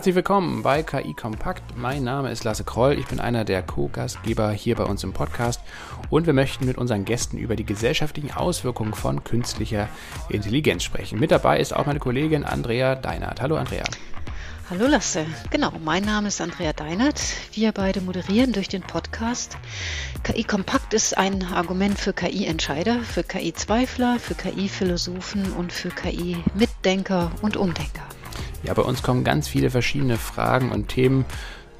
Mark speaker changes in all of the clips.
Speaker 1: Herzlich willkommen bei KI Kompakt. Mein Name ist Lasse Kroll. Ich bin einer der Co-Gastgeber hier bei uns im Podcast und wir möchten mit unseren Gästen über die gesellschaftlichen Auswirkungen von künstlicher Intelligenz sprechen. Mit dabei ist auch meine Kollegin Andrea Deinert. Hallo Andrea.
Speaker 2: Hallo Lasse, genau, mein Name ist Andrea Deinert. Wir beide moderieren durch den Podcast. KI Kompakt ist ein Argument für KI-Entscheider, für KI-Zweifler, für KI-Philosophen und für KI-Mitdenker und Umdenker.
Speaker 1: Ja, bei uns kommen ganz viele verschiedene Fragen und Themen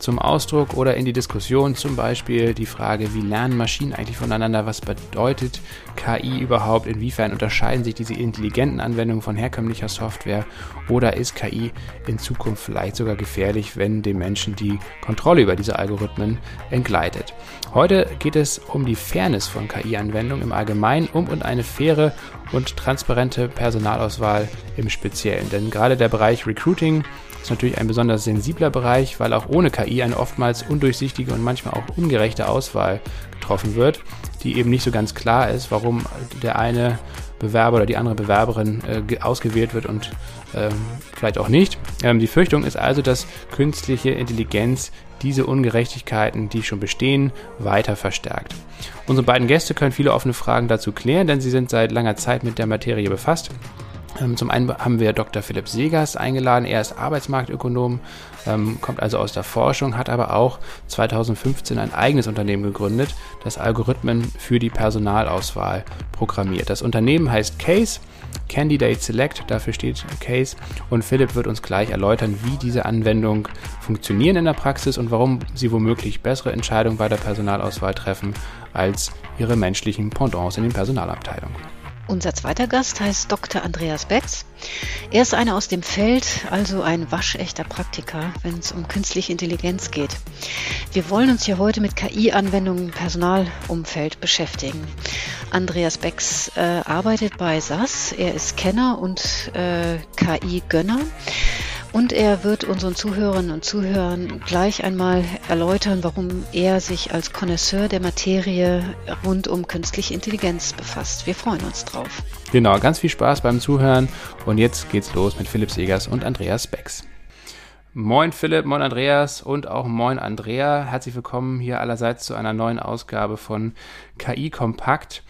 Speaker 1: zum Ausdruck oder in die Diskussion, zum Beispiel die Frage, wie lernen Maschinen eigentlich voneinander, was bedeutet KI überhaupt, inwiefern unterscheiden sich diese intelligenten Anwendungen von herkömmlicher Software? Oder ist KI in Zukunft vielleicht sogar gefährlich, wenn dem Menschen die Kontrolle über diese Algorithmen entgleitet. Heute geht es um die Fairness von KI-Anwendungen im Allgemeinen, um und eine faire und transparente Personalauswahl im Speziellen. Denn gerade der Bereich Recruiting ist natürlich ein besonders sensibler Bereich, weil auch ohne KI eine oftmals undurchsichtige und manchmal auch ungerechte Auswahl getroffen wird, die eben nicht so ganz klar ist, warum der eine Bewerber oder die andere Bewerberin äh, ausgewählt wird und ähm, vielleicht auch nicht. Ähm, die Fürchtung ist also, dass künstliche Intelligenz diese Ungerechtigkeiten, die schon bestehen, weiter verstärkt. Unsere beiden Gäste können viele offene Fragen dazu klären, denn sie sind seit langer Zeit mit der Materie befasst ähm, zum einen haben wir Dr. Philipp Segers eingeladen. Er ist Arbeitsmarktökonom, ähm, kommt also aus der Forschung, hat aber auch 2015 ein eigenes Unternehmen gegründet, das Algorithmen für die Personalauswahl programmiert. Das Unternehmen heißt Case. Candidate Select, dafür steht Case. Und Philipp wird uns gleich erläutern, wie diese Anwendungen funktionieren in der Praxis und warum sie womöglich bessere Entscheidungen bei der Personalauswahl treffen als ihre menschlichen Pendants in den Personalabteilungen.
Speaker 2: Unser zweiter Gast heißt Dr. Andreas Becks. Er ist einer aus dem Feld, also ein waschechter Praktiker, wenn es um künstliche Intelligenz geht. Wir wollen uns hier heute mit KI-Anwendungen im Personalumfeld beschäftigen. Andreas Becks äh, arbeitet bei SAS. Er ist Kenner und äh, KI-Gönner. Und er wird unseren Zuhörerinnen und Zuhörern gleich einmal erläutern, warum er sich als Connoisseur der Materie rund um künstliche Intelligenz befasst. Wir freuen uns drauf.
Speaker 1: Genau, ganz viel Spaß beim Zuhören. Und jetzt geht's los mit Philipp Segers und Andreas Becks. Moin Philipp, moin Andreas und auch moin Andrea. Herzlich willkommen hier allerseits zu einer neuen Ausgabe von KI Kompakt.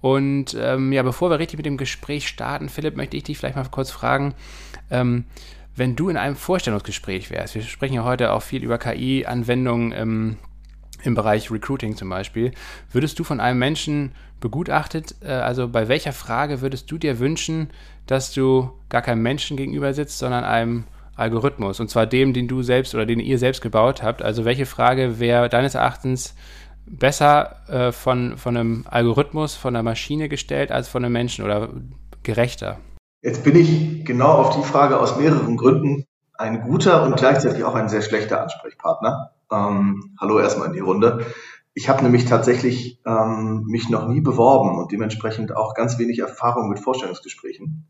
Speaker 1: Und ähm, ja, bevor wir richtig mit dem Gespräch starten, Philipp, möchte ich dich vielleicht mal kurz fragen, ähm, wenn du in einem Vorstellungsgespräch wärst, wir sprechen ja heute auch viel über KI-Anwendungen im, im Bereich Recruiting zum Beispiel, würdest du von einem Menschen begutachtet, äh, also bei welcher Frage würdest du dir wünschen, dass du gar keinem Menschen gegenüber sitzt, sondern einem Algorithmus, und zwar dem, den du selbst oder den ihr selbst gebaut habt. Also welche Frage wäre deines Erachtens besser äh, von, von einem Algorithmus, von einer Maschine gestellt, als von einem Menschen oder gerechter?
Speaker 3: Jetzt bin ich genau auf die Frage aus mehreren Gründen ein guter und gleichzeitig auch ein sehr schlechter Ansprechpartner. Ähm, hallo erstmal in die Runde. Ich habe nämlich tatsächlich ähm, mich noch nie beworben und dementsprechend auch ganz wenig Erfahrung mit Vorstellungsgesprächen.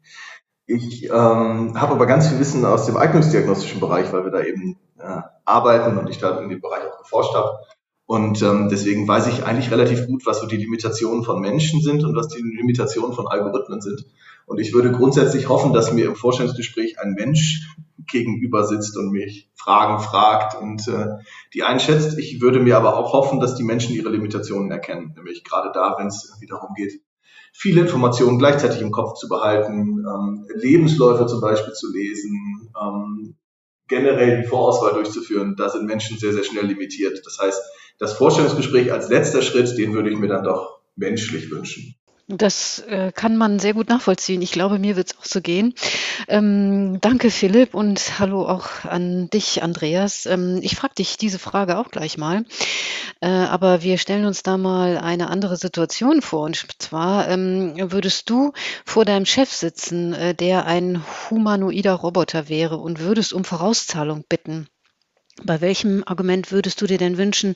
Speaker 3: Ich ähm, habe aber ganz viel Wissen aus dem eignungsdiagnostischen Bereich, weil wir da eben äh, arbeiten und ich da in dem Bereich auch geforscht habe. Und ähm, deswegen weiß ich eigentlich relativ gut, was so die Limitationen von Menschen sind und was die Limitationen von Algorithmen sind. Und ich würde grundsätzlich hoffen, dass mir im Vorstellungsgespräch ein Mensch gegenüber sitzt und mich Fragen fragt und äh, die einschätzt. Ich würde mir aber auch hoffen, dass die Menschen ihre Limitationen erkennen, nämlich gerade da, wenn es darum geht, viele Informationen gleichzeitig im Kopf zu behalten, ähm, Lebensläufe zum Beispiel zu lesen, ähm, generell die Vorauswahl durchzuführen. Da sind Menschen sehr, sehr schnell limitiert. Das heißt, das Vorstellungsgespräch als letzter Schritt, den würde ich mir dann doch menschlich wünschen.
Speaker 2: Das äh, kann man sehr gut nachvollziehen. Ich glaube, mir wird es auch so gehen. Ähm, danke, Philipp, und hallo auch an dich, Andreas. Ähm, ich frage dich diese Frage auch gleich mal. Äh, aber wir stellen uns da mal eine andere Situation vor. Und zwar ähm, würdest du vor deinem Chef sitzen, äh, der ein humanoider Roboter wäre und würdest um Vorauszahlung bitten. Bei welchem Argument würdest du dir denn wünschen,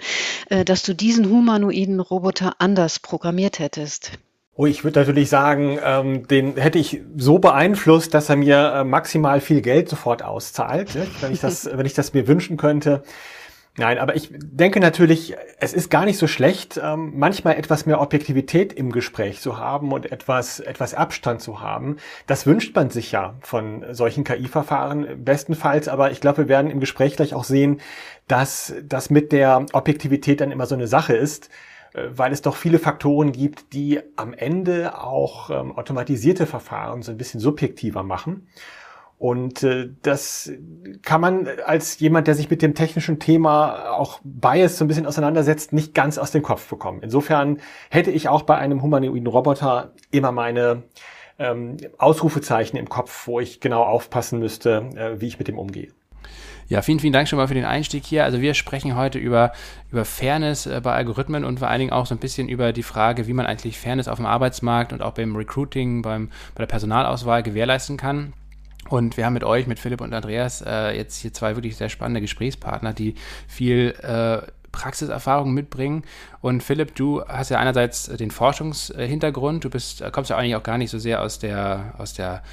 Speaker 2: äh, dass du diesen humanoiden Roboter anders programmiert hättest?
Speaker 4: Oh, ich würde natürlich sagen, ähm, den hätte ich so beeinflusst, dass er mir äh, maximal viel Geld sofort auszahlt, ne? wenn ich das, wenn ich das mir wünschen könnte. Nein, aber ich denke natürlich, es ist gar nicht so schlecht, ähm, manchmal etwas mehr Objektivität im Gespräch zu haben und etwas, etwas Abstand zu haben. Das wünscht man sich ja von solchen KI-Verfahren bestenfalls, aber ich glaube, wir werden im Gespräch gleich auch sehen, dass das mit der Objektivität dann immer so eine Sache ist weil es doch viele Faktoren gibt, die am Ende auch ähm, automatisierte Verfahren so ein bisschen subjektiver machen. Und äh, das kann man als jemand, der sich mit dem technischen Thema auch Bias so ein bisschen auseinandersetzt, nicht ganz aus dem Kopf bekommen. Insofern hätte ich auch bei einem humanoiden Roboter immer meine ähm, Ausrufezeichen im Kopf, wo ich genau aufpassen müsste, äh, wie ich mit dem umgehe.
Speaker 1: Ja, vielen, vielen Dank schon mal für den Einstieg hier. Also wir sprechen heute über, über Fairness äh, bei Algorithmen und vor allen Dingen auch so ein bisschen über die Frage, wie man eigentlich Fairness auf dem Arbeitsmarkt und auch beim Recruiting, beim, bei der Personalauswahl gewährleisten kann. Und wir haben mit euch, mit Philipp und Andreas, äh, jetzt hier zwei wirklich sehr spannende Gesprächspartner, die viel äh, Praxiserfahrung mitbringen. Und Philipp, du hast ja einerseits den Forschungshintergrund, du bist, kommst ja eigentlich auch gar nicht so sehr aus der, aus der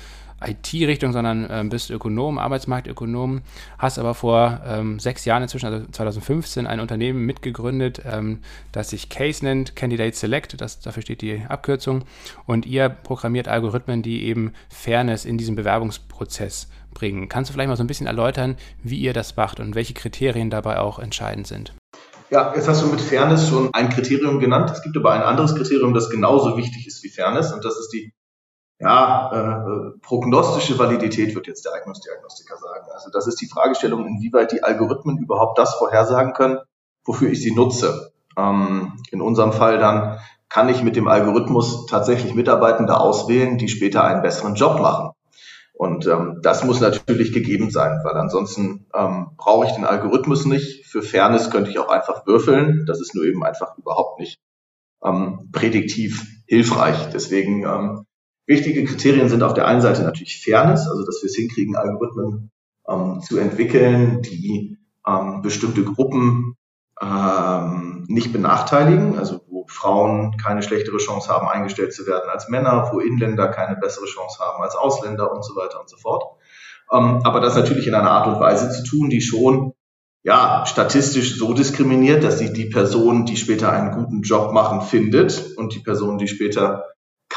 Speaker 1: IT-Richtung, sondern ähm, bist Ökonom, Arbeitsmarktökonom, hast aber vor ähm, sechs Jahren inzwischen, also 2015, ein Unternehmen mitgegründet, ähm, das sich Case nennt, Candidate Select, das, dafür steht die Abkürzung. Und ihr programmiert Algorithmen, die eben Fairness in diesen Bewerbungsprozess bringen. Kannst du vielleicht mal so ein bisschen erläutern, wie ihr das macht und welche Kriterien dabei auch entscheidend sind?
Speaker 3: Ja, jetzt hast du mit Fairness schon ein Kriterium genannt. Es gibt aber ein anderes Kriterium, das genauso wichtig ist wie Fairness, und das ist die ja, äh, prognostische Validität wird jetzt der Eignungsdiagnostiker sagen. Also das ist die Fragestellung, inwieweit die Algorithmen überhaupt das vorhersagen können, wofür ich sie nutze. Ähm, in unserem Fall dann kann ich mit dem Algorithmus tatsächlich Mitarbeitende auswählen, die später einen besseren Job machen. Und ähm, das muss natürlich gegeben sein, weil ansonsten ähm, brauche ich den Algorithmus nicht. Für Fairness könnte ich auch einfach würfeln. Das ist nur eben einfach überhaupt nicht ähm, prädiktiv hilfreich. Deswegen ähm, Wichtige Kriterien sind auf der einen Seite natürlich Fairness, also dass wir es hinkriegen, Algorithmen ähm, zu entwickeln, die ähm, bestimmte Gruppen ähm, nicht benachteiligen, also wo Frauen keine schlechtere Chance haben, eingestellt zu werden als Männer, wo Inländer keine bessere Chance haben als Ausländer und so weiter und so fort. Ähm, aber das natürlich in einer Art und Weise zu tun, die schon ja, statistisch so diskriminiert, dass sie die Person, die später einen guten Job machen, findet und die Person, die später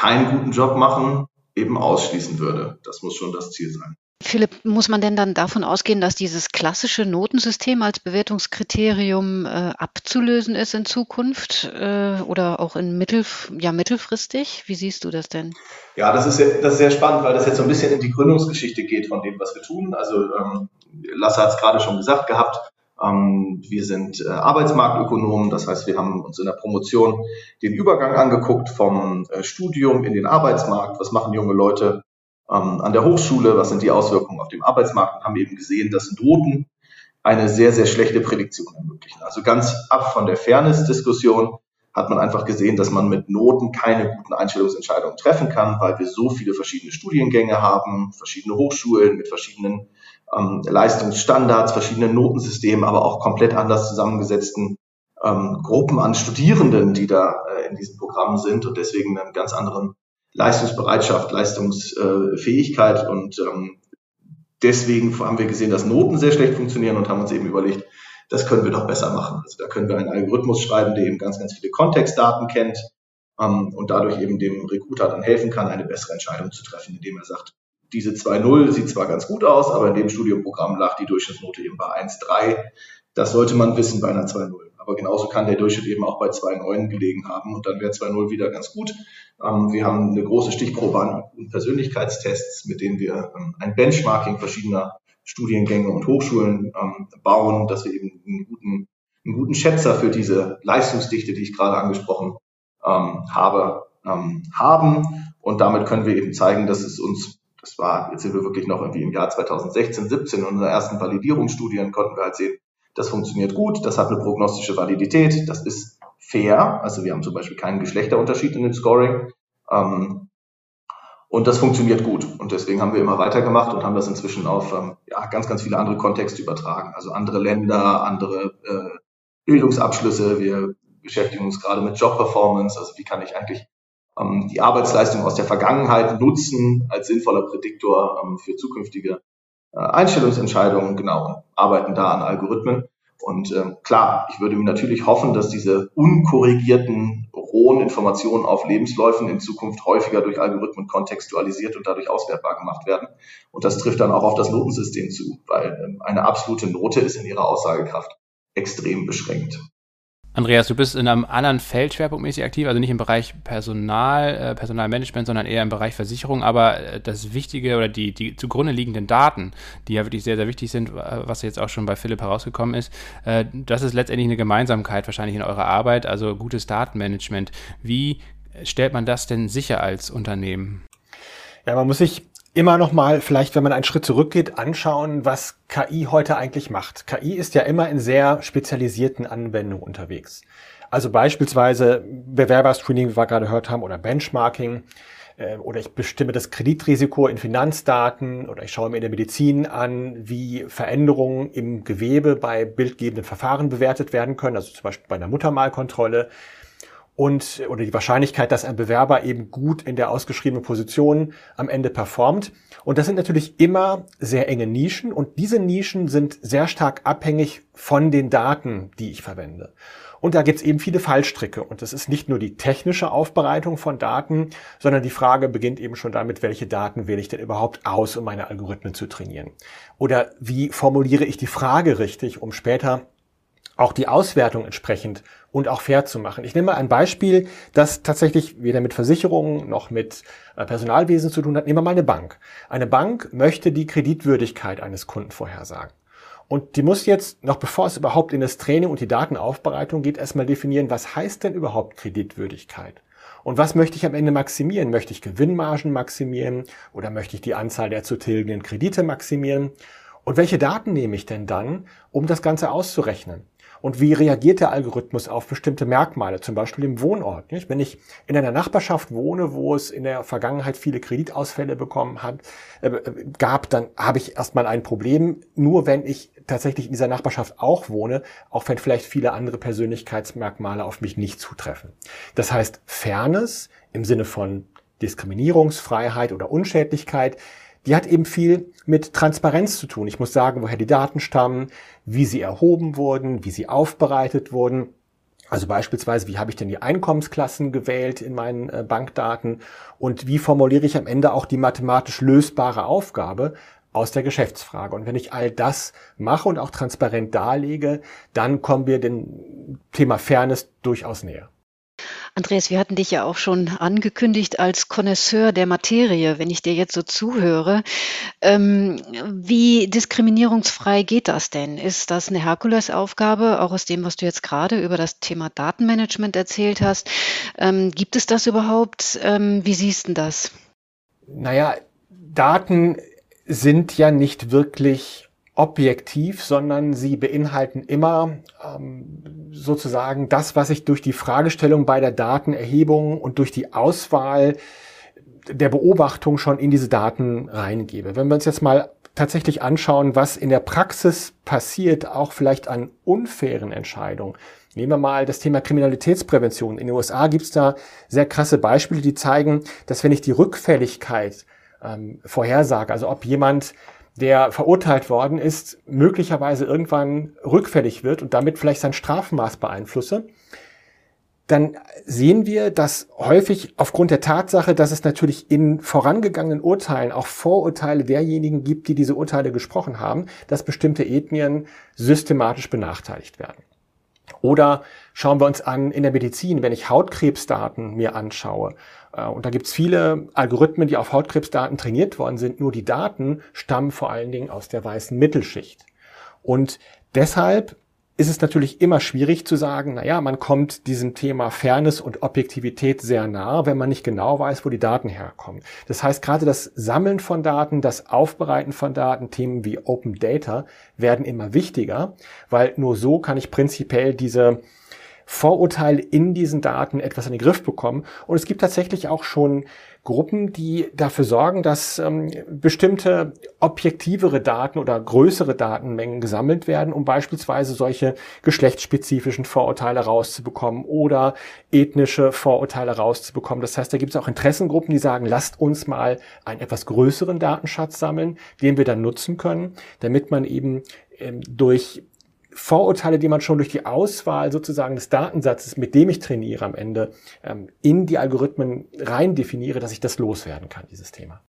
Speaker 3: keinen guten Job machen, eben ausschließen würde. Das muss schon das Ziel sein.
Speaker 2: Philipp, muss man denn dann davon ausgehen, dass dieses klassische Notensystem als Bewertungskriterium äh, abzulösen ist in Zukunft äh, oder auch in mittel, ja, mittelfristig? Wie siehst du das denn?
Speaker 3: Ja, das ist, sehr, das ist sehr spannend, weil das jetzt so ein bisschen in die Gründungsgeschichte geht von dem, was wir tun. Also ähm, Lasse hat es gerade schon gesagt gehabt, wir sind äh, Arbeitsmarktökonomen, das heißt, wir haben uns in der Promotion den Übergang angeguckt vom äh, Studium in den Arbeitsmarkt. Was machen junge Leute ähm, an der Hochschule? Was sind die Auswirkungen auf den Arbeitsmarkt? Und haben eben gesehen, dass Noten eine sehr, sehr schlechte Prädiktion ermöglichen. Also ganz ab von der Fairness-Diskussion hat man einfach gesehen, dass man mit Noten keine guten Einstellungsentscheidungen treffen kann, weil wir so viele verschiedene Studiengänge haben, verschiedene Hochschulen mit verschiedenen ähm, Leistungsstandards, verschiedenen Notensystemen, aber auch komplett anders zusammengesetzten ähm, Gruppen an Studierenden, die da äh, in diesem Programm sind und deswegen einen ganz anderen Leistungsbereitschaft, Leistungsfähigkeit und ähm, deswegen haben wir gesehen, dass Noten sehr schlecht funktionieren und haben uns eben überlegt, das können wir doch besser machen. Also da können wir einen Algorithmus schreiben, der eben ganz, ganz viele Kontextdaten kennt ähm, und dadurch eben dem Recruiter dann helfen kann, eine bessere Entscheidung zu treffen, indem er sagt, diese 2.0 sieht zwar ganz gut aus, aber in dem Studienprogramm lag die Durchschnittsnote eben bei 1.3. Das sollte man wissen bei einer 2.0. Aber genauso kann der Durchschnitt eben auch bei 2.9 gelegen haben und dann wäre 2.0 wieder ganz gut. Ähm, wir haben eine große Stichprobe an Persönlichkeitstests, mit denen wir ähm, ein Benchmarking verschiedener Studiengänge und Hochschulen ähm, bauen, dass wir eben einen guten, einen guten Schätzer für diese Leistungsdichte, die ich gerade angesprochen habe, haben. Und damit können wir eben zeigen, dass es uns das war, jetzt sind wir wirklich noch irgendwie im Jahr 2016, 17 in unseren ersten Validierungsstudien konnten wir halt sehen, das funktioniert gut, das hat eine prognostische Validität, das ist fair, also wir haben zum Beispiel keinen Geschlechterunterschied in dem Scoring. Ähm, und das funktioniert gut. Und deswegen haben wir immer weitergemacht und haben das inzwischen auf ähm, ja, ganz, ganz viele andere Kontexte übertragen. Also andere Länder, andere äh, Bildungsabschlüsse. Wir beschäftigen uns gerade mit Job-Performance. Also wie kann ich eigentlich ähm, die Arbeitsleistung aus der Vergangenheit nutzen als sinnvoller Prädiktor ähm, für zukünftige äh, Einstellungsentscheidungen, genau, arbeiten da an Algorithmen. Und ähm, klar, ich würde mir natürlich hoffen, dass diese unkorrigierten rohen Informationen auf Lebensläufen in Zukunft häufiger durch Algorithmen kontextualisiert und dadurch auswertbar gemacht werden. Und das trifft dann auch auf das Notensystem zu, weil ähm, eine absolute Note ist in ihrer Aussagekraft extrem beschränkt.
Speaker 1: Andreas, du bist in einem anderen Feld schwerpunktmäßig aktiv, also nicht im Bereich Personal, äh, Personalmanagement, sondern eher im Bereich Versicherung. Aber äh, das Wichtige oder die, die zugrunde liegenden Daten, die ja wirklich sehr, sehr wichtig sind, was jetzt auch schon bei Philipp herausgekommen ist, äh, das ist letztendlich eine Gemeinsamkeit wahrscheinlich in eurer Arbeit, also gutes Datenmanagement. Wie stellt man das denn sicher als Unternehmen?
Speaker 4: Ja, man muss sich immer noch mal vielleicht, wenn man einen Schritt zurückgeht, anschauen, was KI heute eigentlich macht. KI ist ja immer in sehr spezialisierten Anwendungen unterwegs. Also beispielsweise Bewerberscreening, wie wir gerade gehört haben, oder Benchmarking, äh, oder ich bestimme das Kreditrisiko in Finanzdaten oder ich schaue mir in der Medizin an, wie Veränderungen im Gewebe bei bildgebenden Verfahren bewertet werden können, also zum Beispiel bei einer Muttermalkontrolle und oder die Wahrscheinlichkeit, dass ein Bewerber eben gut in der ausgeschriebenen Position am Ende performt. Und das sind natürlich immer sehr enge Nischen und diese Nischen sind sehr stark abhängig von den Daten, die ich verwende. Und da gibt es eben viele Fallstricke. Und das ist nicht nur die technische Aufbereitung von Daten, sondern die Frage beginnt eben schon damit, welche Daten wähle ich denn überhaupt aus, um meine Algorithmen zu trainieren? Oder wie formuliere ich die Frage richtig, um später auch die Auswertung entsprechend und auch fair zu machen. Ich nehme mal ein Beispiel, das tatsächlich weder mit Versicherungen noch mit äh, Personalwesen zu tun hat. Nehmen wir mal eine Bank. Eine Bank möchte die Kreditwürdigkeit eines Kunden vorhersagen. Und die muss jetzt, noch bevor es überhaupt in das Training und die Datenaufbereitung geht, erstmal definieren, was heißt denn überhaupt Kreditwürdigkeit? Und was möchte ich am Ende maximieren? Möchte ich Gewinnmargen maximieren oder möchte ich die Anzahl der zu tilgenden Kredite maximieren? Und welche Daten nehme ich denn dann, um das Ganze auszurechnen? Und wie reagiert der Algorithmus auf bestimmte Merkmale, zum Beispiel im Wohnort? Nicht? Wenn ich in einer Nachbarschaft wohne, wo es in der Vergangenheit viele Kreditausfälle bekommen hat, äh, gab, dann habe ich erstmal ein Problem. Nur wenn ich tatsächlich in dieser Nachbarschaft auch wohne, auch wenn vielleicht viele andere Persönlichkeitsmerkmale auf mich nicht zutreffen. Das heißt, Fairness im Sinne von Diskriminierungsfreiheit oder Unschädlichkeit die hat eben viel mit Transparenz zu tun. Ich muss sagen, woher die Daten stammen, wie sie erhoben wurden, wie sie aufbereitet wurden. Also beispielsweise, wie habe ich denn die Einkommensklassen gewählt in meinen äh, Bankdaten und wie formuliere ich am Ende auch die mathematisch lösbare Aufgabe aus der Geschäftsfrage. Und wenn ich all das mache und auch transparent darlege, dann kommen wir dem Thema Fairness durchaus näher.
Speaker 2: Andreas, wir hatten dich ja auch schon angekündigt als Connoisseur der Materie, wenn ich dir jetzt so zuhöre. Ähm, wie diskriminierungsfrei geht das denn? Ist das eine Herkulesaufgabe, auch aus dem, was du jetzt gerade über das Thema Datenmanagement erzählt hast? Ähm, gibt es das überhaupt? Ähm, wie siehst du das?
Speaker 4: Naja, Daten sind ja nicht wirklich objektiv, sondern sie beinhalten immer ähm, sozusagen das, was ich durch die Fragestellung bei der Datenerhebung und durch die Auswahl der Beobachtung schon in diese Daten reingebe. Wenn wir uns jetzt mal tatsächlich anschauen, was in der Praxis passiert, auch vielleicht an unfairen Entscheidungen. Nehmen wir mal das Thema Kriminalitätsprävention. In den USA gibt es da sehr krasse Beispiele, die zeigen, dass wenn ich die Rückfälligkeit ähm, vorhersage, also ob jemand der verurteilt worden ist, möglicherweise irgendwann rückfällig wird und damit vielleicht sein Strafmaß beeinflusse, dann sehen wir, dass häufig aufgrund der Tatsache, dass es natürlich in vorangegangenen Urteilen auch Vorurteile derjenigen gibt, die diese Urteile gesprochen haben, dass bestimmte Ethnien systematisch benachteiligt werden. Oder schauen wir uns an in der Medizin, wenn ich Hautkrebsdaten mir anschaue. Äh, und da gibt es viele Algorithmen, die auf Hautkrebsdaten trainiert worden sind. Nur die Daten stammen vor allen Dingen aus der weißen Mittelschicht. Und deshalb ist es natürlich immer schwierig zu sagen, naja, man kommt diesem Thema Fairness und Objektivität sehr nah, wenn man nicht genau weiß, wo die Daten herkommen. Das heißt, gerade das Sammeln von Daten, das Aufbereiten von Daten, Themen wie Open Data werden immer wichtiger, weil nur so kann ich prinzipiell diese Vorurteile in diesen Daten etwas in den Griff bekommen. Und es gibt tatsächlich auch schon Gruppen, die dafür sorgen, dass ähm, bestimmte objektivere Daten oder größere Datenmengen gesammelt werden, um beispielsweise solche geschlechtsspezifischen Vorurteile rauszubekommen oder ethnische Vorurteile rauszubekommen. Das heißt, da gibt es auch Interessengruppen, die sagen, lasst uns mal einen etwas größeren Datenschatz sammeln, den wir dann nutzen können, damit man eben ähm, durch Vorurteile, die man schon durch die Auswahl sozusagen des Datensatzes, mit dem ich trainiere am Ende, ähm, in die Algorithmen rein definiere, dass ich das loswerden kann, dieses Thema.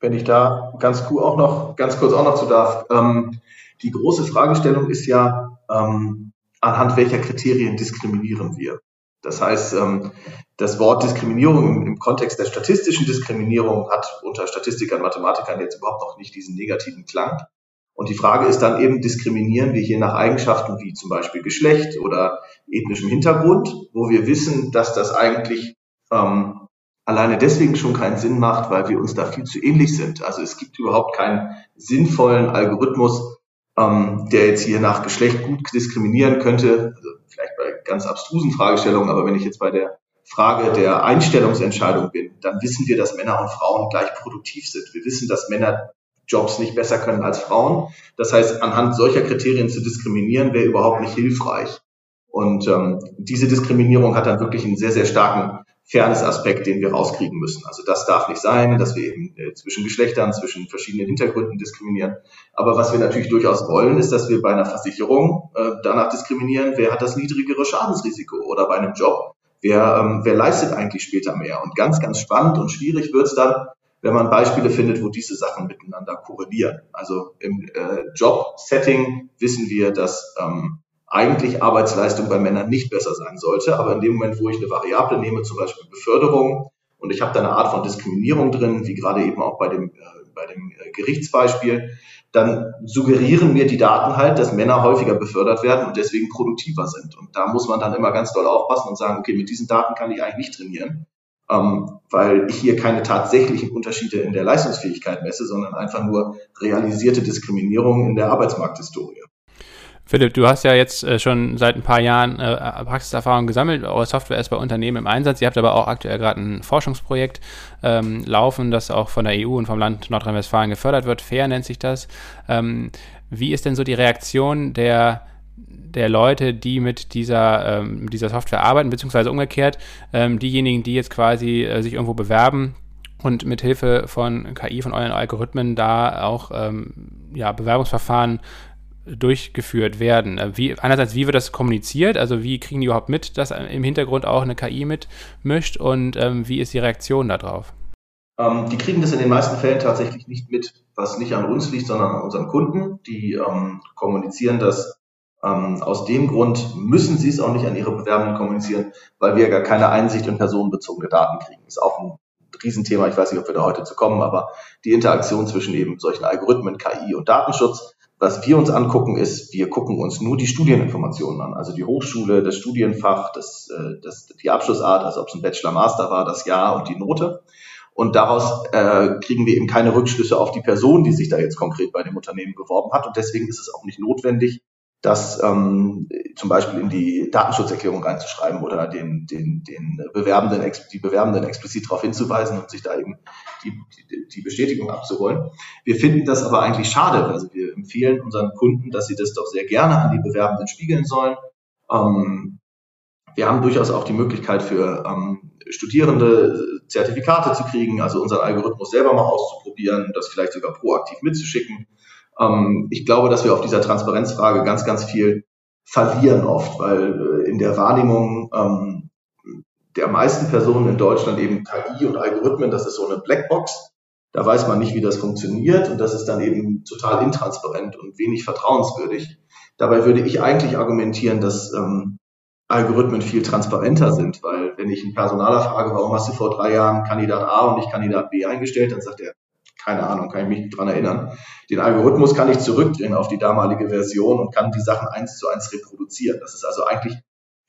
Speaker 3: Wenn ich da ganz, cool auch noch, ganz kurz auch noch zu darf. Ähm, die große Fragestellung ist ja, ähm, anhand welcher Kriterien diskriminieren wir? Das heißt, ähm, das Wort Diskriminierung im, im, Kontext der statistischen Diskriminierung hat unter Statistikern, Mathematikern jetzt überhaupt noch nicht diesen negativen Klang. Und die Frage ist dann eben, diskriminieren wir hier nach Eigenschaften wie zum Beispiel Geschlecht oder ethnischem Hintergrund, wo wir wissen, dass das eigentlich ähm, alleine deswegen schon keinen Sinn macht, weil wir uns da viel zu ähnlich sind. Also es gibt überhaupt keinen sinnvollen Algorithmus, ähm, der jetzt hier nach Geschlecht gut diskriminieren könnte. Also vielleicht bei ganz abstrusen Fragestellungen, aber wenn ich jetzt bei der Frage der Einstellungsentscheidung bin, dann wissen wir, dass Männer und Frauen gleich produktiv sind. Wir wissen, dass Männer Jobs nicht besser können als Frauen. Das heißt, anhand solcher Kriterien zu diskriminieren, wäre überhaupt nicht hilfreich. Und ähm, diese Diskriminierung hat dann wirklich einen sehr, sehr starken Fairness-Aspekt, den wir rauskriegen müssen. Also das darf nicht sein, dass wir eben äh, zwischen Geschlechtern, zwischen verschiedenen Hintergründen diskriminieren. Aber was wir natürlich durchaus wollen, ist, dass wir bei einer Versicherung äh, danach diskriminieren, wer hat das niedrigere Schadensrisiko oder bei einem Job, wer, ähm, wer leistet eigentlich später mehr. Und ganz, ganz spannend und schwierig wird es dann, wenn man Beispiele findet, wo diese Sachen miteinander korrelieren. Also im äh, Job-Setting wissen wir, dass ähm, eigentlich Arbeitsleistung bei Männern nicht besser sein sollte. Aber in dem Moment, wo ich eine Variable nehme, zum Beispiel Beförderung, und ich habe da eine Art von Diskriminierung drin, wie gerade eben auch bei dem, äh, bei dem äh, Gerichtsbeispiel, dann suggerieren mir die Daten halt, dass Männer häufiger befördert werden und deswegen produktiver sind. Und da muss man dann immer ganz doll aufpassen und sagen, okay, mit diesen Daten kann ich eigentlich nicht trainieren, ähm, weil ich hier keine tatsächlichen Unterschiede in der Leistungsfähigkeit messe, sondern einfach nur realisierte Diskriminierung in der Arbeitsmarkthistorie.
Speaker 1: Philipp, du hast ja jetzt äh, schon seit ein paar Jahren äh, Praxiserfahrung gesammelt. Eure Software ist bei Unternehmen im Einsatz. Ihr habt aber auch aktuell gerade ein Forschungsprojekt ähm, laufen, das auch von der EU und vom Land Nordrhein-Westfalen gefördert wird. Fair nennt sich das. Ähm, wie ist denn so die Reaktion der der Leute, die mit dieser, ähm, dieser Software arbeiten, beziehungsweise umgekehrt, ähm, diejenigen, die jetzt quasi äh, sich irgendwo bewerben und mit Hilfe von KI, von euren Algorithmen da auch ähm, ja, Bewerbungsverfahren durchgeführt werden. Äh, wie, einerseits, wie wird das kommuniziert? Also wie kriegen die überhaupt mit, dass im Hintergrund auch eine KI mitmischt und ähm, wie ist die Reaktion darauf?
Speaker 3: Ähm, die kriegen das in den meisten Fällen tatsächlich nicht mit, was nicht an uns liegt, sondern an unseren Kunden. Die ähm, kommunizieren das ähm, aus dem Grund müssen sie es auch nicht an ihre Bewerbenden kommunizieren, weil wir gar keine Einsicht in personenbezogene Daten kriegen. Ist auch ein Riesenthema. Ich weiß nicht, ob wir da heute zu kommen, aber die Interaktion zwischen eben solchen Algorithmen, KI und Datenschutz was wir uns angucken, ist, wir gucken uns nur die Studieninformationen an, also die Hochschule, das Studienfach, das, äh, das, die Abschlussart, also ob es ein Bachelor, Master war, das Jahr und die Note. Und daraus äh, kriegen wir eben keine Rückschlüsse auf die Person, die sich da jetzt konkret bei dem Unternehmen beworben hat. Und deswegen ist es auch nicht notwendig, das ähm, zum Beispiel in die Datenschutzerklärung reinzuschreiben oder den, den, den Bewerbenden, die Bewerbenden explizit darauf hinzuweisen und sich da eben die, die, die Bestätigung abzuholen. Wir finden das aber eigentlich schade. Also wir empfehlen unseren Kunden, dass sie das doch sehr gerne an die Bewerbenden spiegeln sollen. Ähm, wir haben durchaus auch die Möglichkeit für ähm, Studierende Zertifikate zu kriegen, also unseren Algorithmus selber mal auszuprobieren, das vielleicht sogar proaktiv mitzuschicken. Ähm, ich glaube, dass wir auf dieser Transparenzfrage ganz, ganz viel verlieren oft, weil äh, in der Wahrnehmung ähm, der meisten Personen in Deutschland eben KI und Algorithmen, das ist so eine Blackbox. Da weiß man nicht, wie das funktioniert und das ist dann eben total intransparent und wenig vertrauenswürdig. Dabei würde ich eigentlich argumentieren, dass ähm, Algorithmen viel transparenter sind, weil wenn ich einen Personaler frage, warum hast du vor drei Jahren Kandidat A und nicht Kandidat B eingestellt, dann sagt er, keine Ahnung, kann ich mich dran erinnern. Den Algorithmus kann ich zurückdrehen auf die damalige Version und kann die Sachen eins zu eins reproduzieren. Das ist also eigentlich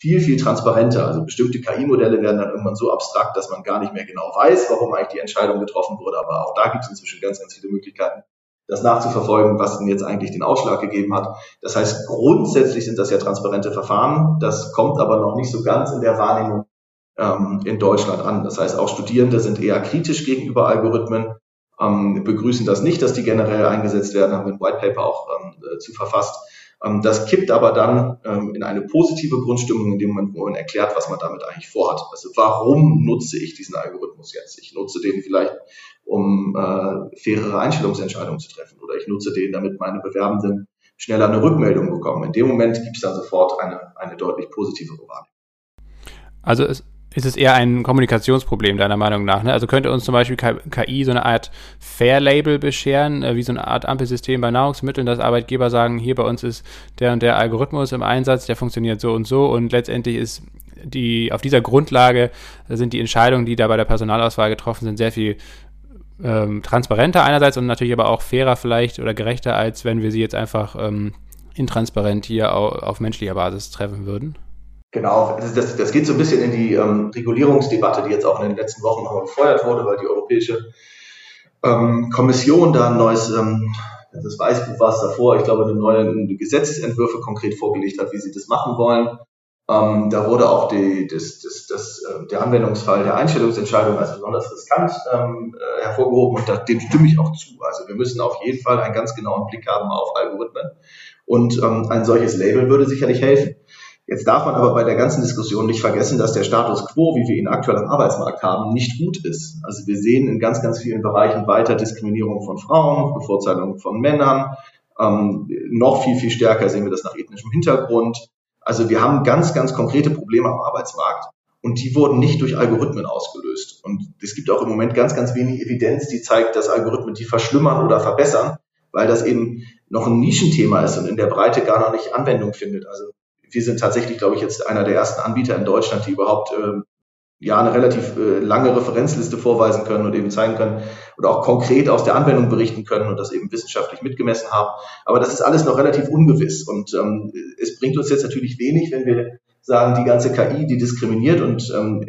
Speaker 3: viel, viel transparenter. Also bestimmte KI-Modelle werden dann irgendwann so abstrakt, dass man gar nicht mehr genau weiß, warum eigentlich die Entscheidung getroffen wurde. Aber auch da gibt es inzwischen ganz, ganz viele Möglichkeiten, das nachzuverfolgen, was denn jetzt eigentlich den Ausschlag gegeben hat. Das heißt, grundsätzlich sind das ja transparente Verfahren. Das kommt aber noch nicht so ganz in der Wahrnehmung ähm, in Deutschland an. Das heißt, auch Studierende sind eher kritisch gegenüber Algorithmen ähm, begrüßen das nicht, dass die generell eingesetzt werden, haben wir ein White Paper auch ähm, äh, zu verfasst. Ähm, das kippt aber dann ähm, in eine positive Grundstimmung, in dem Moment, wo man erklärt, was man damit eigentlich vorhat. Also warum nutze ich diesen Algorithmus jetzt? Ich nutze den vielleicht, um äh, fairere Einstellungsentscheidungen zu treffen oder ich nutze den, damit meine Bewerbenden schneller eine Rückmeldung bekommen. In dem Moment gibt es dann sofort eine, eine deutlich positive Wahrnehmung.
Speaker 1: Also es ist es eher ein Kommunikationsproblem deiner Meinung nach? Ne? Also könnte uns zum Beispiel KI so eine Art Fair-Label bescheren, äh, wie so eine Art Ampelsystem bei Nahrungsmitteln, dass Arbeitgeber sagen, hier bei uns ist der und der Algorithmus im Einsatz, der funktioniert so und so und letztendlich ist die, auf dieser Grundlage sind die Entscheidungen, die da bei der Personalauswahl getroffen sind, sehr viel ähm, transparenter einerseits und natürlich aber auch fairer vielleicht oder gerechter, als wenn wir sie jetzt einfach ähm, intransparent hier auf, auf menschlicher Basis treffen würden?
Speaker 3: Genau, das, das, das geht so ein bisschen in die ähm, Regulierungsdebatte, die jetzt auch in den letzten Wochen nochmal befeuert wurde, weil die Europäische ähm, Kommission da ein neues, ähm, das Weißbuch war es davor, ich glaube, eine neue Gesetzesentwürfe konkret vorgelegt hat, wie sie das machen wollen. Ähm, da wurde auch die, das, das, das, äh, der Anwendungsfall der Einstellungsentscheidung als besonders riskant ähm, äh, hervorgehoben und da, dem stimme ich auch zu. Also wir müssen auf jeden Fall einen ganz genauen Blick haben auf Algorithmen und ähm, ein solches Label würde sicherlich helfen. Jetzt darf man aber bei der ganzen Diskussion nicht vergessen, dass der Status quo, wie wir ihn aktuell am Arbeitsmarkt haben, nicht gut ist. Also wir sehen in ganz, ganz vielen Bereichen weiter Diskriminierung von Frauen, Bevorzugung von Männern. Ähm, noch viel, viel stärker sehen wir das nach ethnischem Hintergrund. Also wir haben ganz, ganz konkrete Probleme am Arbeitsmarkt. Und die wurden nicht durch Algorithmen ausgelöst. Und es gibt auch im Moment ganz, ganz wenig Evidenz, die zeigt, dass Algorithmen die verschlimmern oder verbessern, weil das eben noch ein Nischenthema ist und in der Breite gar noch nicht Anwendung findet. Also wir sind tatsächlich, glaube ich, jetzt einer der ersten Anbieter in Deutschland, die überhaupt äh, ja eine relativ äh, lange Referenzliste vorweisen können und eben zeigen können oder auch konkret aus der Anwendung berichten können und das eben wissenschaftlich mitgemessen haben. Aber das ist alles noch relativ ungewiss und ähm, es bringt uns jetzt natürlich wenig, wenn wir sagen, die ganze KI, die diskriminiert und ähm,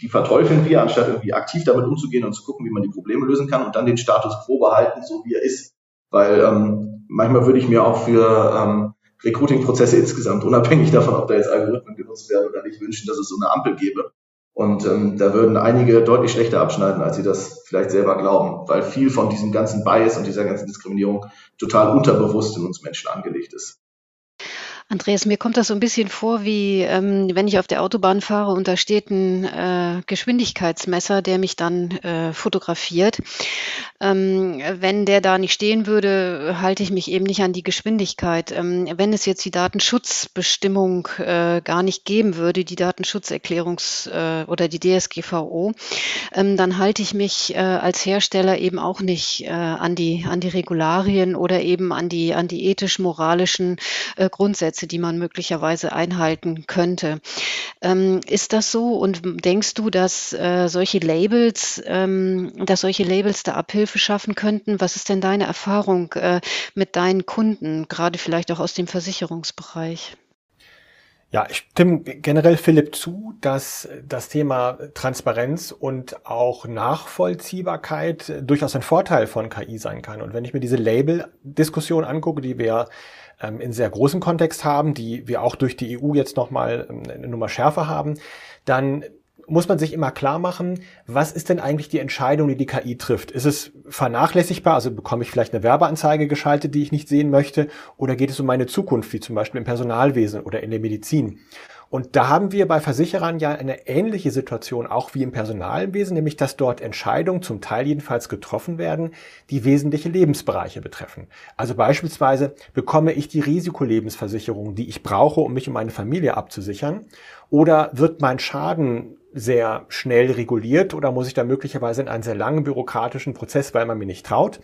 Speaker 3: die verteufeln wir, anstatt irgendwie aktiv damit umzugehen und zu gucken, wie man die Probleme lösen kann und dann den Status quo behalten, so wie er ist. Weil ähm, manchmal würde ich mir auch für ähm, Recruiting-Prozesse insgesamt, unabhängig davon, ob da jetzt Algorithmen genutzt werden oder nicht, wünschen, dass es so eine Ampel gäbe. Und ähm, da würden einige deutlich schlechter abschneiden, als sie das vielleicht selber glauben, weil viel von diesem ganzen Bias und dieser ganzen Diskriminierung total unterbewusst in uns Menschen angelegt ist.
Speaker 2: Andreas, mir kommt das so ein bisschen vor, wie ähm, wenn ich auf der Autobahn fahre und da steht ein äh, Geschwindigkeitsmesser, der mich dann äh, fotografiert. Ähm, wenn der da nicht stehen würde, halte ich mich eben nicht an die Geschwindigkeit. Ähm, wenn es jetzt die Datenschutzbestimmung äh, gar nicht geben würde, die Datenschutzerklärungs- äh, oder die DSGVO, ähm, dann halte ich mich äh, als Hersteller eben auch nicht äh, an die an die Regularien oder eben an die an die ethisch-moralischen äh, Grundsätze die man möglicherweise einhalten könnte. Ähm, ist das so? Und denkst du, dass äh, solche Labels, ähm, dass solche Labels da Abhilfe schaffen könnten? Was ist denn deine Erfahrung äh, mit deinen Kunden, gerade vielleicht auch aus dem Versicherungsbereich?
Speaker 4: Ja, ich stimme generell Philipp zu, dass das Thema Transparenz und auch Nachvollziehbarkeit durchaus ein Vorteil von KI sein kann. Und wenn ich mir diese Label-Diskussion angucke, die wir ähm, in sehr großem Kontext haben, die wir auch durch die EU jetzt nochmal ähm, eine Nummer schärfer haben, dann muss man sich immer klar machen, was ist denn eigentlich die Entscheidung, die die KI trifft? Ist es vernachlässigbar, also bekomme ich vielleicht eine Werbeanzeige geschaltet, die ich nicht sehen möchte, oder geht es um meine Zukunft, wie zum Beispiel im Personalwesen oder in der Medizin? Und da haben wir bei Versicherern ja eine ähnliche Situation auch wie im Personalwesen, nämlich dass dort Entscheidungen zum Teil jedenfalls getroffen werden, die wesentliche Lebensbereiche betreffen. Also beispielsweise bekomme ich die Risikolebensversicherung, die ich brauche, um mich und meine Familie abzusichern, oder wird mein Schaden sehr schnell reguliert oder muss ich da möglicherweise in einen sehr langen bürokratischen Prozess, weil man mir nicht traut?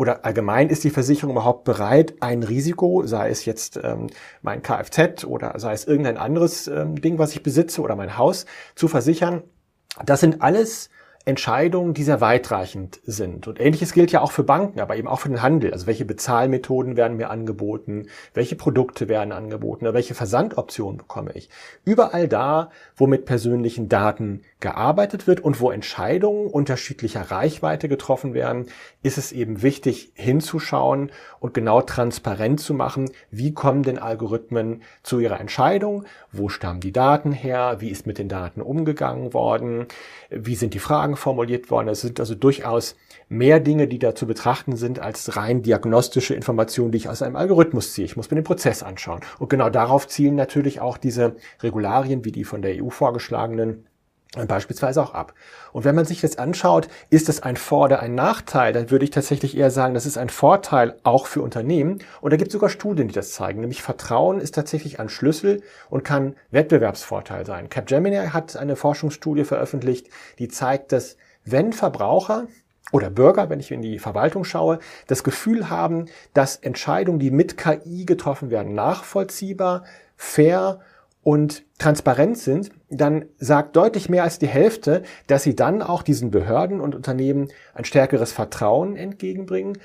Speaker 4: oder allgemein ist die Versicherung überhaupt bereit, ein Risiko, sei es jetzt ähm, mein Kfz oder sei es irgendein anderes ähm, Ding, was ich besitze oder mein Haus, zu versichern. Das sind alles Entscheidungen, die sehr weitreichend sind. Und ähnliches gilt ja auch für Banken, aber eben auch für den Handel. Also welche Bezahlmethoden werden mir angeboten, welche Produkte werden angeboten, oder welche Versandoptionen bekomme ich. Überall da, wo mit persönlichen Daten gearbeitet wird und wo Entscheidungen unterschiedlicher Reichweite getroffen werden, ist es eben wichtig hinzuschauen und genau transparent zu machen, wie kommen denn Algorithmen zu ihrer Entscheidung, wo stammen die Daten her, wie ist mit den Daten umgegangen worden, wie sind die Fragen formuliert worden. Es sind also durchaus mehr Dinge, die da zu betrachten sind, als rein diagnostische Informationen, die ich aus einem Algorithmus ziehe. Ich muss mir den Prozess anschauen. Und genau darauf zielen natürlich auch diese Regularien wie die von der EU vorgeschlagenen beispielsweise auch ab. Und wenn man sich jetzt anschaut, ist es ein Vor- oder ein Nachteil, dann würde ich tatsächlich eher sagen, das ist ein Vorteil auch für Unternehmen. Und da gibt es sogar Studien, die das zeigen. Nämlich Vertrauen ist tatsächlich ein Schlüssel und kann Wettbewerbsvorteil sein. Capgemini hat eine Forschungsstudie veröffentlicht, die zeigt, dass wenn Verbraucher oder Bürger, wenn ich in die Verwaltung schaue, das Gefühl haben, dass Entscheidungen, die mit KI getroffen werden, nachvollziehbar, fair und transparent sind, dann sagt deutlich mehr als die Hälfte, dass sie dann auch diesen Behörden und Unternehmen ein stärkeres Vertrauen entgegenbringen,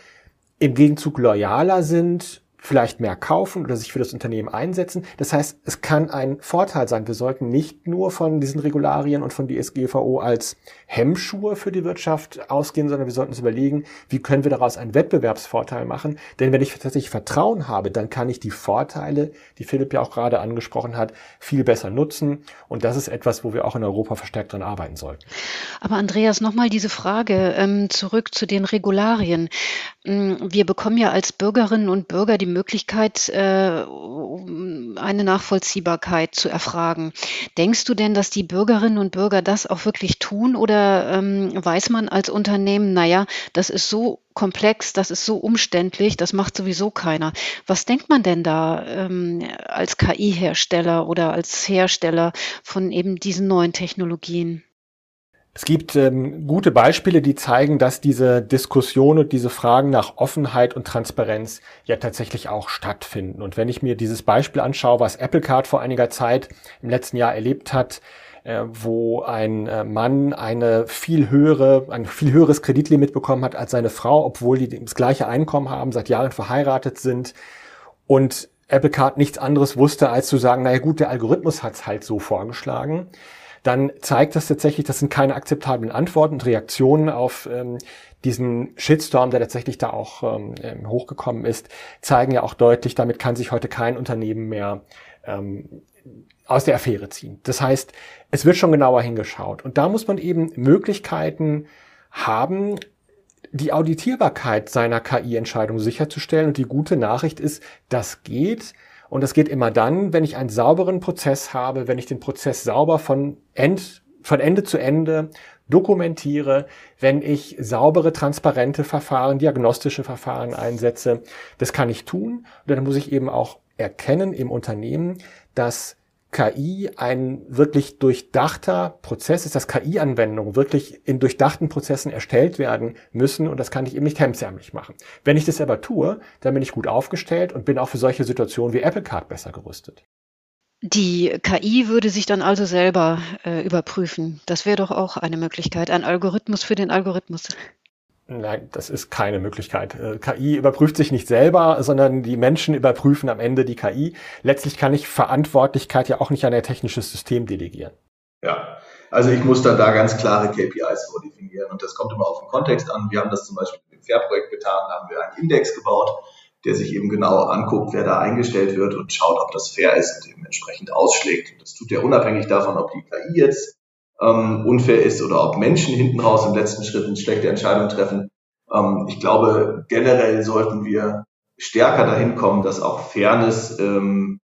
Speaker 4: im Gegenzug loyaler sind vielleicht mehr kaufen oder sich für das Unternehmen einsetzen. Das heißt, es kann ein Vorteil sein. Wir sollten nicht nur von diesen Regularien und von DSGVO als Hemmschuhe für die Wirtschaft ausgehen, sondern wir sollten uns überlegen, wie können wir daraus einen Wettbewerbsvorteil machen. Denn wenn ich tatsächlich Vertrauen habe, dann kann ich die Vorteile, die Philipp ja auch gerade angesprochen hat, viel besser nutzen. Und das ist etwas, wo wir auch in Europa verstärkt dran arbeiten sollten.
Speaker 2: Aber Andreas, nochmal diese Frage ähm, zurück zu den Regularien. Mm, wir bekommen ja als Bürgerinnen und Bürger die Möglichkeit, äh, eine Nachvollziehbarkeit zu erfragen. Denkst du denn, dass die Bürgerinnen und Bürger das auch wirklich tun oder ähm, weiß man als Unternehmen, naja, das ist so komplex, das ist so umständlich, das macht sowieso keiner. Was denkt man denn da ähm, als KI-Hersteller oder als Hersteller von eben diesen neuen Technologien?
Speaker 4: Es gibt ähm, gute Beispiele, die zeigen, dass diese Diskussion und diese Fragen nach Offenheit und Transparenz ja tatsächlich auch stattfinden. Und wenn ich mir dieses Beispiel anschaue, was Apple Card vor einiger Zeit im letzten Jahr erlebt hat, äh, wo ein äh, Mann eine viel höhere, ein viel höheres Kreditlimit bekommen hat als seine Frau, obwohl die das gleiche Einkommen haben, seit Jahren verheiratet sind und Apple Card nichts anderes wusste, als zu sagen, naja gut, der Algorithmus hat's halt so vorgeschlagen dann zeigt das tatsächlich, das sind keine akzeptablen Antworten und Reaktionen auf ähm, diesen Shitstorm, der tatsächlich da auch ähm, ähm, hochgekommen ist, zeigen ja auch deutlich, damit kann sich heute kein Unternehmen mehr ähm, aus der Affäre ziehen. Das heißt, es wird schon genauer hingeschaut. Und da muss man eben Möglichkeiten haben, die Auditierbarkeit seiner KI-Entscheidung sicherzustellen. Und die gute Nachricht ist, das geht. Und das geht immer dann, wenn ich einen sauberen Prozess habe, wenn ich den Prozess sauber von, End, von Ende zu Ende dokumentiere, wenn ich saubere, transparente Verfahren, diagnostische Verfahren einsetze. Das kann ich tun. Und dann muss ich eben auch erkennen im Unternehmen, dass KI ein wirklich durchdachter Prozess ist, dass KI-Anwendungen wirklich in durchdachten Prozessen erstellt werden müssen und das kann ich eben nicht hemdsärmlich machen. Wenn ich das aber tue, dann bin ich gut aufgestellt und bin auch für solche Situationen wie Apple Card besser gerüstet.
Speaker 2: Die KI würde sich dann also selber äh, überprüfen. Das wäre doch auch eine Möglichkeit, ein Algorithmus für den Algorithmus.
Speaker 4: Nein, das ist keine Möglichkeit. Äh, KI überprüft sich nicht selber, sondern die Menschen überprüfen am Ende die KI. Letztlich kann ich Verantwortlichkeit ja auch nicht an ein technisches System delegieren.
Speaker 3: Ja, also ich muss dann da ganz klare KPIs vordefinieren und das kommt immer auf den Kontext an. Wir haben das zum Beispiel im Fair-Projekt getan, da haben wir einen Index gebaut, der sich eben genau anguckt, wer da eingestellt wird und schaut, ob das fair ist und eben entsprechend ausschlägt. Und das tut er unabhängig davon, ob die KI jetzt ähm, unfair ist oder ob Menschen hinten raus im letzten Schritt eine schlechte Entscheidung treffen. Ähm, ich glaube, generell sollten wir stärker dahin kommen, dass auch Fairness ähm,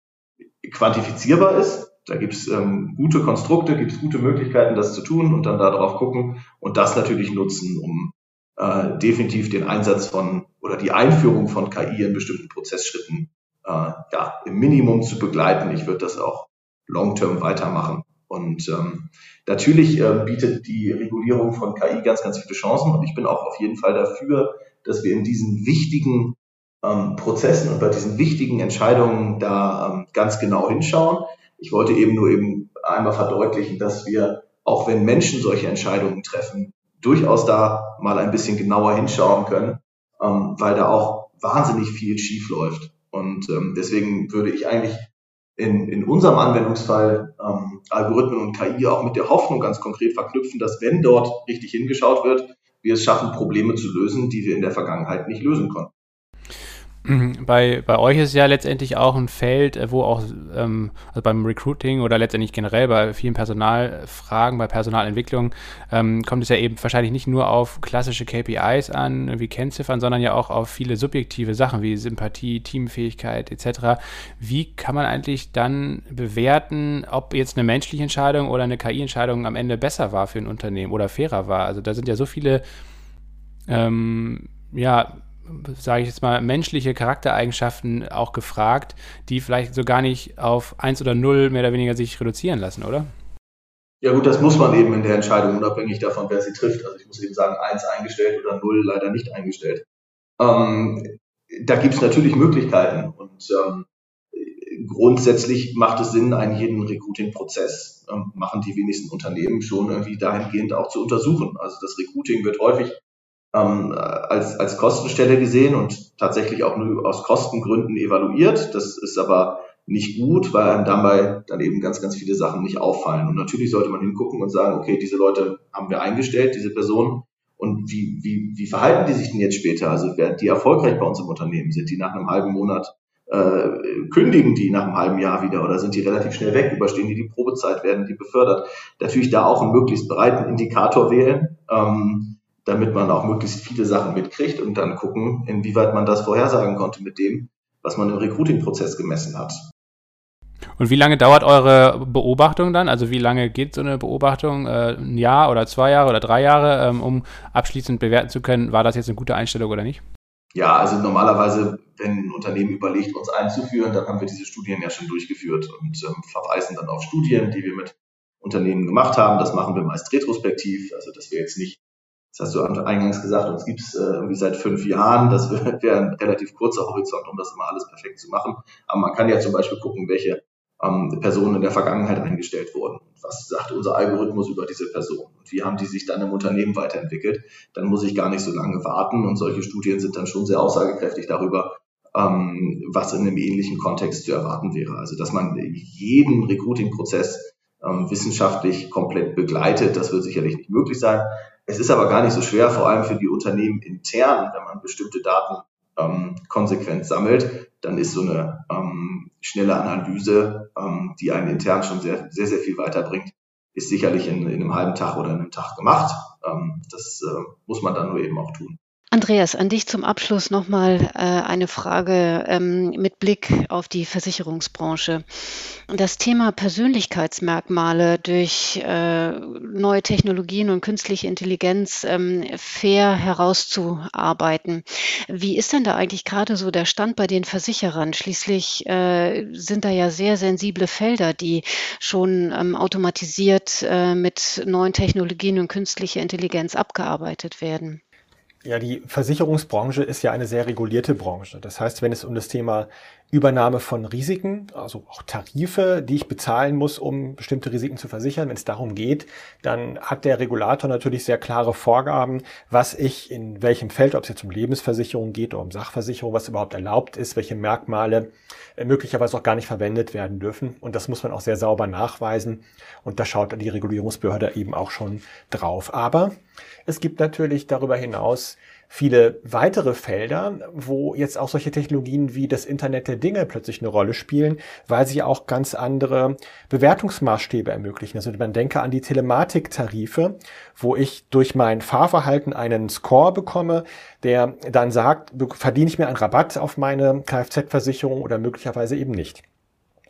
Speaker 3: quantifizierbar ist. Da gibt es ähm, gute Konstrukte, gibt es gute Möglichkeiten, das zu tun und dann darauf gucken und das natürlich nutzen, um äh, definitiv den Einsatz von oder die Einführung von KI in bestimmten Prozessschritten äh, ja, im Minimum zu begleiten. Ich würde das auch long-term weitermachen. Und ähm, natürlich äh, bietet die Regulierung von KI ganz, ganz viele Chancen. Und ich bin auch auf jeden Fall dafür, dass wir in diesen wichtigen ähm, Prozessen und bei diesen wichtigen Entscheidungen da ähm, ganz genau hinschauen. Ich wollte eben nur eben einmal verdeutlichen, dass wir, auch wenn Menschen solche Entscheidungen treffen, durchaus da mal ein bisschen genauer hinschauen können, ähm, weil da auch wahnsinnig viel schief läuft. Und ähm, deswegen würde ich eigentlich in, in unserem Anwendungsfall ähm, Algorithmen und KI auch mit der Hoffnung ganz konkret verknüpfen, dass wenn dort richtig hingeschaut wird, wir es schaffen, Probleme zu lösen, die wir in der Vergangenheit nicht lösen konnten.
Speaker 1: Bei, bei euch ist ja letztendlich auch ein Feld, äh, wo auch ähm, also beim Recruiting oder letztendlich generell bei vielen Personalfragen, bei Personalentwicklung, ähm, kommt es ja eben wahrscheinlich nicht nur auf klassische KPIs an, wie Kennziffern, sondern ja auch auf viele subjektive Sachen wie Sympathie, Teamfähigkeit etc. Wie kann man eigentlich dann bewerten, ob jetzt eine menschliche Entscheidung oder eine KI-Entscheidung am Ende besser war für ein Unternehmen oder fairer war? Also da sind ja so viele ähm, ja, sage ich jetzt mal, menschliche Charaktereigenschaften auch gefragt, die vielleicht so gar nicht auf 1 oder 0 mehr oder weniger sich reduzieren lassen, oder?
Speaker 3: Ja gut, das muss man eben in der Entscheidung, unabhängig davon, wer sie trifft. Also ich muss eben sagen, 1 eingestellt oder 0 leider nicht eingestellt. Ähm, da gibt es natürlich Möglichkeiten und ähm, grundsätzlich macht es Sinn, einen jeden Recruiting-Prozess, ähm, machen die wenigsten Unternehmen schon irgendwie dahingehend auch zu untersuchen. Also das Recruiting wird häufig ähm, als, als Kostenstelle gesehen und tatsächlich auch nur aus Kostengründen evaluiert. Das ist aber nicht gut, weil einem dabei dann eben ganz, ganz viele Sachen nicht auffallen. Und natürlich sollte man hingucken und sagen, okay, diese Leute haben wir eingestellt, diese Personen. Und wie, wie, wie verhalten die sich denn jetzt später? Also werden die erfolgreich bei uns im Unternehmen? Sind die nach einem halben Monat, äh, kündigen die nach einem halben Jahr wieder oder sind die relativ schnell weg? Überstehen die die Probezeit? Werden die befördert? Natürlich da auch einen möglichst breiten Indikator wählen. Ähm, damit man auch möglichst viele Sachen mitkriegt und dann gucken, inwieweit man das vorhersagen konnte mit dem, was man im Recruiting-Prozess gemessen hat.
Speaker 1: Und wie lange dauert eure Beobachtung dann? Also wie lange geht so eine Beobachtung? Äh, ein Jahr oder zwei Jahre oder drei Jahre, ähm, um abschließend bewerten zu können, war das jetzt eine gute Einstellung oder nicht?
Speaker 3: Ja, also normalerweise, wenn ein Unternehmen überlegt, uns einzuführen, dann haben wir diese Studien ja schon durchgeführt und ähm, verweisen dann auf Studien, die wir mit Unternehmen gemacht haben. Das machen wir meist retrospektiv, also dass wir jetzt nicht das hast du eingangs gesagt, uns gibt es äh, irgendwie seit fünf Jahren. Das wäre ein relativ kurzer Horizont, um das immer alles perfekt zu machen. Aber man kann ja zum Beispiel gucken, welche ähm, Personen in der Vergangenheit eingestellt wurden. Was sagt unser Algorithmus über diese Personen? Und wie haben die sich dann im Unternehmen weiterentwickelt? Dann muss ich gar nicht so lange warten. Und solche Studien sind dann schon sehr aussagekräftig darüber, ähm, was in einem ähnlichen Kontext zu erwarten wäre. Also, dass man jeden Recruiting-Prozess ähm, wissenschaftlich komplett begleitet, das wird sicherlich nicht möglich sein. Es ist aber gar nicht so schwer, vor allem für die Unternehmen intern, wenn man bestimmte Daten ähm, konsequent sammelt, dann ist so eine ähm, schnelle Analyse, ähm, die einen intern schon sehr, sehr, sehr viel weiterbringt, ist sicherlich in, in einem halben Tag oder in einem Tag gemacht. Ähm, das äh, muss man dann nur eben auch tun.
Speaker 2: Andreas, an dich zum Abschluss nochmal äh, eine Frage ähm, mit Blick auf die Versicherungsbranche. Das Thema Persönlichkeitsmerkmale durch äh, neue Technologien und künstliche Intelligenz ähm, fair herauszuarbeiten. Wie ist denn da eigentlich gerade so der Stand bei den Versicherern? Schließlich äh, sind da ja sehr sensible Felder, die schon ähm, automatisiert äh, mit neuen Technologien und künstlicher Intelligenz abgearbeitet werden.
Speaker 4: Ja, die Versicherungsbranche ist ja eine sehr regulierte Branche. Das heißt, wenn es um das Thema Übernahme von Risiken, also auch Tarife, die ich bezahlen muss, um bestimmte Risiken zu versichern, wenn es darum geht, dann hat der Regulator natürlich sehr klare Vorgaben, was ich in welchem Feld, ob es jetzt um Lebensversicherung geht oder um Sachversicherung, was überhaupt erlaubt ist, welche Merkmale äh, möglicherweise auch gar nicht verwendet werden dürfen. Und das muss man auch sehr sauber nachweisen. Und da schaut die Regulierungsbehörde eben auch schon drauf. Aber es gibt natürlich darüber hinaus viele weitere Felder, wo jetzt auch solche Technologien wie das Internet der Dinge plötzlich eine Rolle spielen, weil sie auch ganz andere Bewertungsmaßstäbe ermöglichen. Also man denke an die Telematiktarife, wo ich durch mein Fahrverhalten einen Score bekomme, der dann sagt, verdiene ich mir einen Rabatt auf meine Kfz-Versicherung oder möglicherweise eben nicht.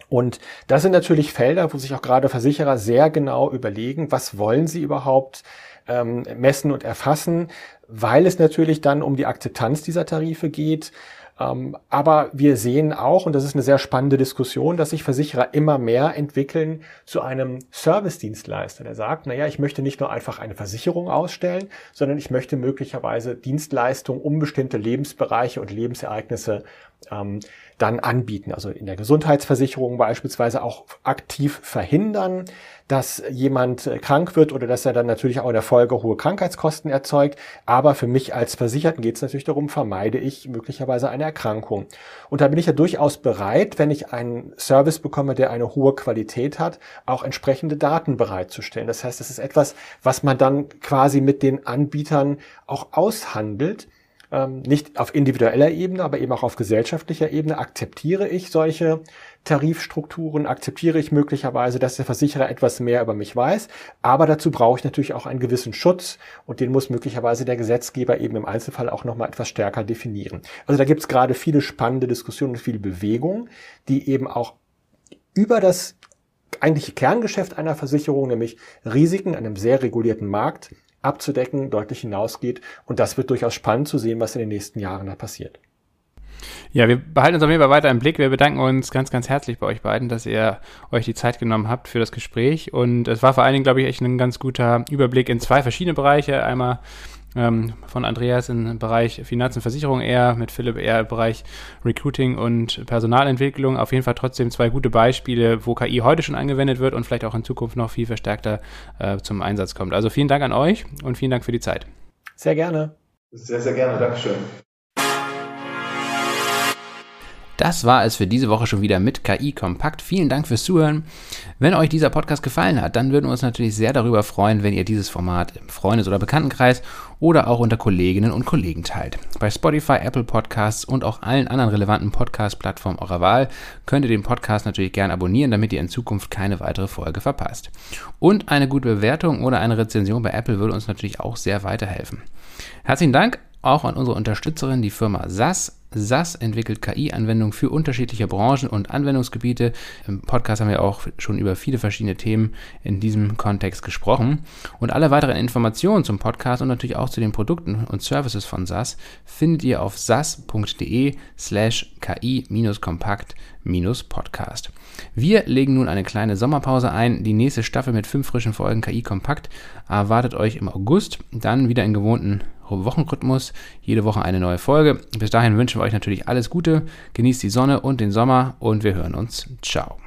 Speaker 4: Und das sind natürlich Felder, wo sich auch gerade Versicherer sehr genau überlegen, was wollen sie überhaupt ähm, messen und erfassen, weil es natürlich dann um die Akzeptanz dieser Tarife geht. Ähm, aber wir sehen auch, und das ist eine sehr spannende Diskussion, dass sich Versicherer immer mehr entwickeln zu einem Service-Dienstleister, der sagt, naja, ich möchte nicht nur einfach eine Versicherung ausstellen, sondern ich möchte möglicherweise Dienstleistungen um bestimmte Lebensbereiche und Lebensereignisse ähm, dann anbieten. Also in der Gesundheitsversicherung beispielsweise auch aktiv verhindern, dass jemand äh, krank wird oder dass er dann natürlich auch in der Folge hohe Krankheitskosten erzeugt. Aber für mich als Versicherten geht es natürlich darum, vermeide ich möglicherweise eine Erkrankung. Und da bin ich ja durchaus bereit, wenn ich einen Service bekomme, der eine hohe Qualität hat, auch entsprechende Daten bereitzustellen. Das heißt, das ist etwas, was man dann quasi mit den Anbietern auch aushandelt ähm, nicht auf individueller Ebene, aber eben auch auf gesellschaftlicher Ebene, akzeptiere ich solche Tarifstrukturen, akzeptiere ich möglicherweise, dass der Versicherer etwas mehr über mich weiß, aber dazu brauche ich natürlich auch einen gewissen Schutz und den muss möglicherweise der Gesetzgeber eben im Einzelfall auch nochmal etwas stärker definieren. Also da gibt es gerade viele spannende Diskussionen und viele Bewegungen, die eben auch über das eigentliche Kerngeschäft einer Versicherung, nämlich Risiken in einem sehr regulierten Markt abzudecken, deutlich hinausgeht. Und das wird durchaus spannend zu sehen, was in den nächsten Jahren da passiert.
Speaker 1: Ja, wir behalten uns auf jeden Fall weiter im Blick. Wir bedanken uns ganz, ganz herzlich bei euch beiden, dass ihr euch die Zeit genommen habt für das Gespräch. Und es war vor allen Dingen, glaube ich, echt ein ganz guter Überblick in zwei verschiedene Bereiche. Einmal ähm, von Andreas im Bereich Finanzen, Versicherung eher, mit Philipp eher im Bereich Recruiting und Personalentwicklung. Auf jeden Fall trotzdem zwei gute Beispiele, wo KI heute schon angewendet wird und vielleicht auch in Zukunft noch viel verstärkter äh, zum Einsatz kommt. Also vielen Dank an euch und vielen Dank für die Zeit.
Speaker 4: Sehr gerne.
Speaker 3: Sehr, sehr gerne. Dankeschön.
Speaker 1: Das war es für diese Woche schon wieder mit KI Kompakt. Vielen Dank fürs Zuhören. Wenn euch dieser Podcast gefallen hat, dann würden wir uns natürlich sehr darüber freuen, wenn ihr dieses Format im Freundes- oder Bekanntenkreis oder auch unter Kolleginnen und Kollegen teilt. Bei Spotify, Apple Podcasts und auch allen anderen relevanten Podcast-Plattformen eurer Wahl könnt ihr den Podcast natürlich gerne abonnieren, damit ihr in Zukunft keine weitere Folge verpasst. Und eine gute Bewertung oder eine Rezension bei Apple würde uns natürlich auch sehr weiterhelfen. Herzlichen Dank auch an unsere Unterstützerin, die Firma SAS. SAS entwickelt KI-Anwendungen für unterschiedliche Branchen und Anwendungsgebiete. Im Podcast haben wir auch schon über viele verschiedene Themen in diesem Kontext gesprochen. Und alle weiteren Informationen zum Podcast und natürlich auch zu den Produkten und Services von SAS findet ihr auf sas.de slash ki-kompakt-podcast. Wir legen nun eine kleine Sommerpause ein. Die nächste Staffel mit fünf frischen Folgen KI Kompakt erwartet euch im August. Dann wieder in gewohnten Wochenrhythmus. Jede Woche eine neue Folge. Bis dahin wünschen wir euch natürlich alles Gute. Genießt die Sonne und den Sommer und wir hören uns. Ciao.